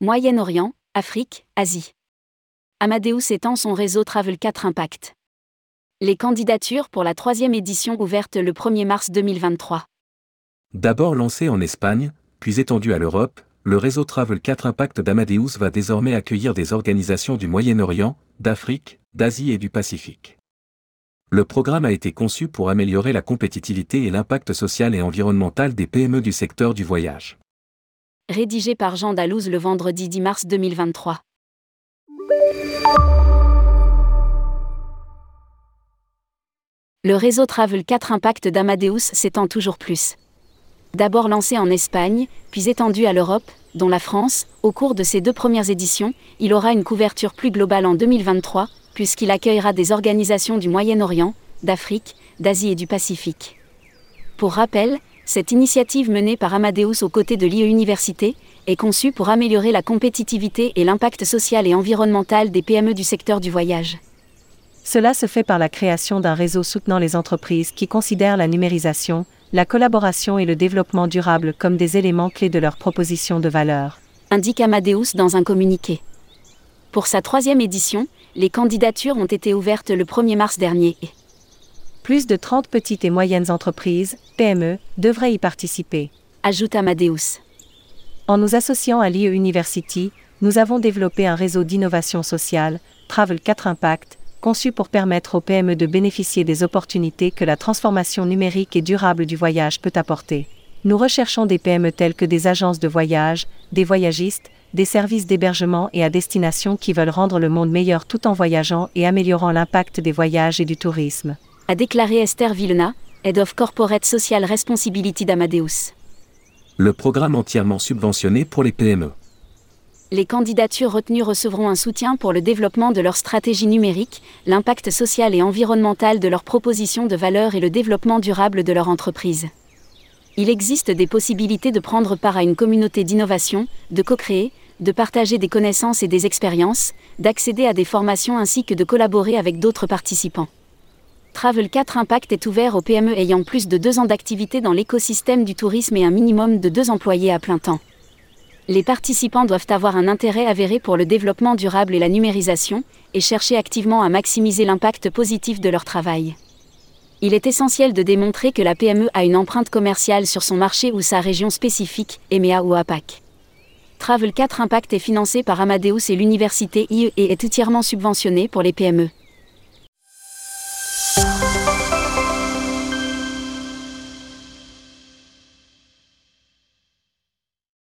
Moyen-Orient, Afrique, Asie. Amadeus étend son réseau Travel 4 Impact. Les candidatures pour la troisième édition ouvertes le 1er mars 2023. D'abord lancé en Espagne, puis étendu à l'Europe, le réseau Travel 4 Impact d'Amadeus va désormais accueillir des organisations du Moyen-Orient, d'Afrique, d'Asie et du Pacifique. Le programme a été conçu pour améliorer la compétitivité et l'impact social et environnemental des PME du secteur du voyage. Rédigé par Jean Dalouse le vendredi 10 mars 2023. Le réseau Travel 4 Impact d'Amadeus s'étend toujours plus. D'abord lancé en Espagne, puis étendu à l'Europe, dont la France, au cours de ses deux premières éditions, il aura une couverture plus globale en 2023, puisqu'il accueillera des organisations du Moyen-Orient, d'Afrique, d'Asie et du Pacifique. Pour rappel, cette initiative menée par Amadeus aux côtés de l'IE Université est conçue pour améliorer la compétitivité et l'impact social et environnemental des PME du secteur du voyage. Cela se fait par la création d'un réseau soutenant les entreprises qui considèrent la numérisation, la collaboration et le développement durable comme des éléments clés de leur proposition de valeur. Indique Amadeus dans un communiqué. Pour sa troisième édition, les candidatures ont été ouvertes le 1er mars dernier. Plus de 30 petites et moyennes entreprises, PME, devraient y participer. Ajoute Amadeus. En nous associant à l'IE University, nous avons développé un réseau d'innovation sociale, Travel 4 Impact, conçu pour permettre aux PME de bénéficier des opportunités que la transformation numérique et durable du voyage peut apporter. Nous recherchons des PME telles que des agences de voyage, des voyagistes, des services d'hébergement et à destination qui veulent rendre le monde meilleur tout en voyageant et améliorant l'impact des voyages et du tourisme. A déclaré Esther Vilna, Head of Corporate Social Responsibility d'Amadeus. Le programme entièrement subventionné pour les PME les candidatures retenues recevront un soutien pour le développement de leur stratégie numérique, l'impact social et environnemental de leurs propositions de valeur et le développement durable de leur entreprise. Il existe des possibilités de prendre part à une communauté d'innovation, de co-créer, de partager des connaissances et des expériences, d'accéder à des formations ainsi que de collaborer avec d'autres participants. Travel 4 Impact est ouvert aux PME ayant plus de deux ans d'activité dans l'écosystème du tourisme et un minimum de deux employés à plein temps les participants doivent avoir un intérêt avéré pour le développement durable et la numérisation, et chercher activement à maximiser l'impact positif de leur travail. Il est essentiel de démontrer que la PME a une empreinte commerciale sur son marché ou sa région spécifique, EMEA ou APAC. Travel 4 Impact est financé par Amadeus et l'université IE et est entièrement subventionné pour les PME.